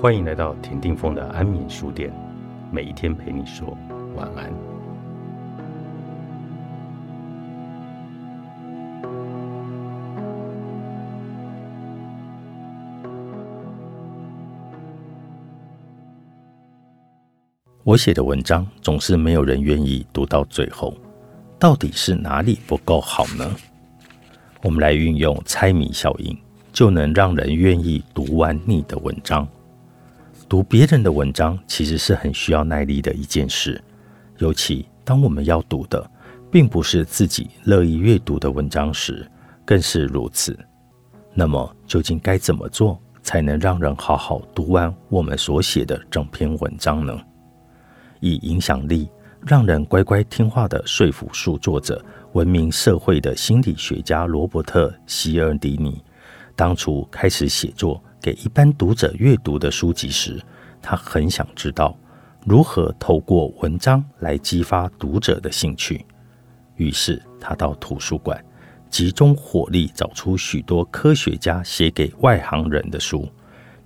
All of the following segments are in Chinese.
欢迎来到田定峰的安眠书店，每一天陪你说晚安。我写的文章总是没有人愿意读到最后，到底是哪里不够好呢？我们来运用猜谜效应，就能让人愿意读完你的文章。读别人的文章其实是很需要耐力的一件事，尤其当我们要读的并不是自己乐意阅读的文章时，更是如此。那么，究竟该怎么做才能让人好好读完我们所写的整篇文章呢？以影响力让人乖乖听话的说服术作者，闻名社会的心理学家罗伯特·希尔迪尼，当初开始写作。给一般读者阅读的书籍时，他很想知道如何透过文章来激发读者的兴趣。于是，他到图书馆集中火力找出许多科学家写给外行人的书，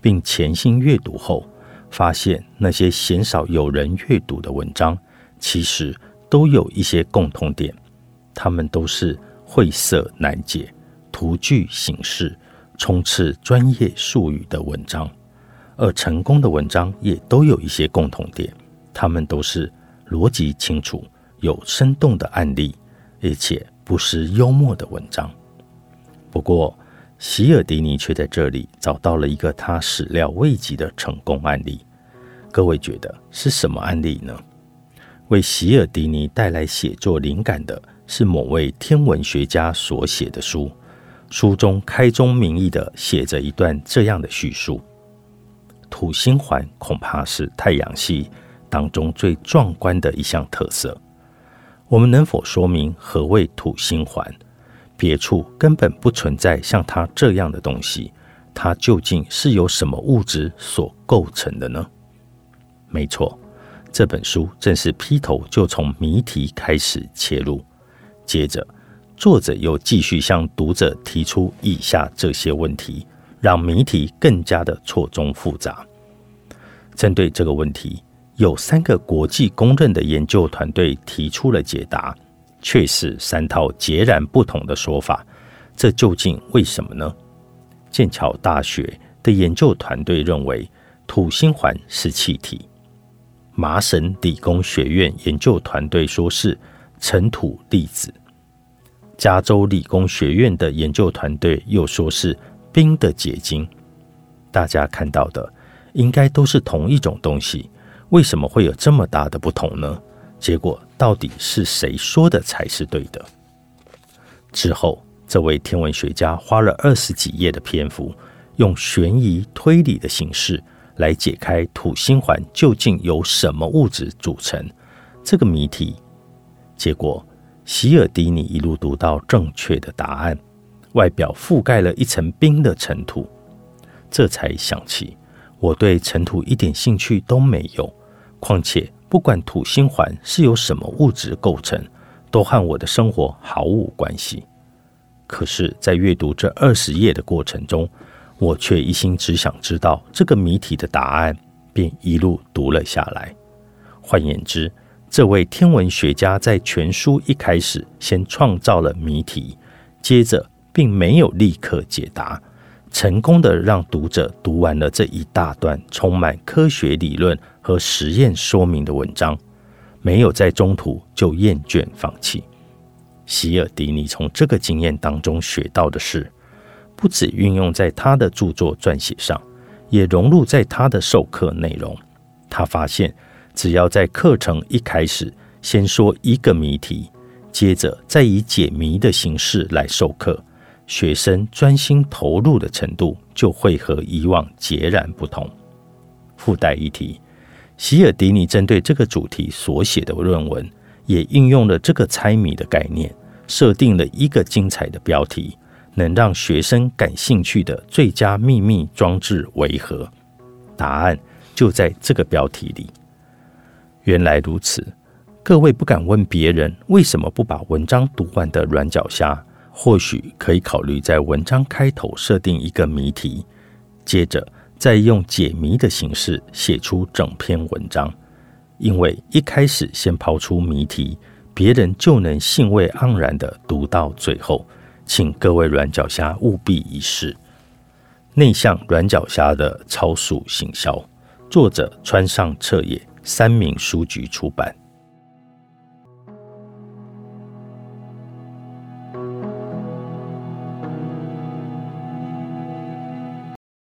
并潜心阅读后，发现那些鲜少有人阅读的文章，其实都有一些共同点：他们都是晦涩难解、图具形式。充斥专业术语的文章，而成功的文章也都有一些共同点，他们都是逻辑清楚、有生动的案例，而且不失幽默的文章。不过，席尔迪尼却在这里找到了一个他始料未及的成功案例。各位觉得是什么案例呢？为席尔迪尼带来写作灵感的是某位天文学家所写的书。书中开宗明义的写着一段这样的叙述：土星环恐怕是太阳系当中最壮观的一项特色。我们能否说明何谓土星环？别处根本不存在像它这样的东西。它究竟是由什么物质所构成的呢？没错，这本书正是劈头就从谜题开始切入，接着。作者又继续向读者提出以下这些问题，让谜题更加的错综复杂。针对这个问题，有三个国际公认的研究团队提出了解答，却是三套截然不同的说法。这究竟为什么呢？剑桥大学的研究团队认为土星环是气体，麻省理工学院研究团队说是尘土粒子。加州理工学院的研究团队又说是冰的结晶。大家看到的应该都是同一种东西，为什么会有这么大的不同呢？结果到底是谁说的才是对的？之后，这位天文学家花了二十几页的篇幅，用悬疑推理的形式来解开土星环究竟由什么物质组成这个谜题。结果。希尔迪尼一路读到正确的答案，外表覆盖了一层冰的尘土，这才想起我对尘土一点兴趣都没有。况且，不管土星环是由什么物质构成，都和我的生活毫无关系。可是，在阅读这二十页的过程中，我却一心只想知道这个谜题的答案，便一路读了下来。换言之，这位天文学家在全书一开始先创造了谜题，接着并没有立刻解答，成功的让读者读完了这一大段充满科学理论和实验说明的文章，没有在中途就厌倦放弃。希尔迪尼从这个经验当中学到的是，不止运用在他的著作撰写上，也融入在他的授课内容。他发现。只要在课程一开始先说一个谜题，接着再以解谜的形式来授课，学生专心投入的程度就会和以往截然不同。附带一提，希尔迪尼针对这个主题所写的论文，也应用了这个猜谜的概念，设定了一个精彩的标题，能让学生感兴趣的最佳秘密装置为何？答案就在这个标题里。原来如此，各位不敢问别人为什么不把文章读完的软脚虾，或许可以考虑在文章开头设定一个谜题，接着再用解谜的形式写出整篇文章。因为一开始先抛出谜题，别人就能兴味盎然的读到最后。请各位软脚虾务必一试。内向软脚虾的超速行销，作者川上彻也，三明书局出版。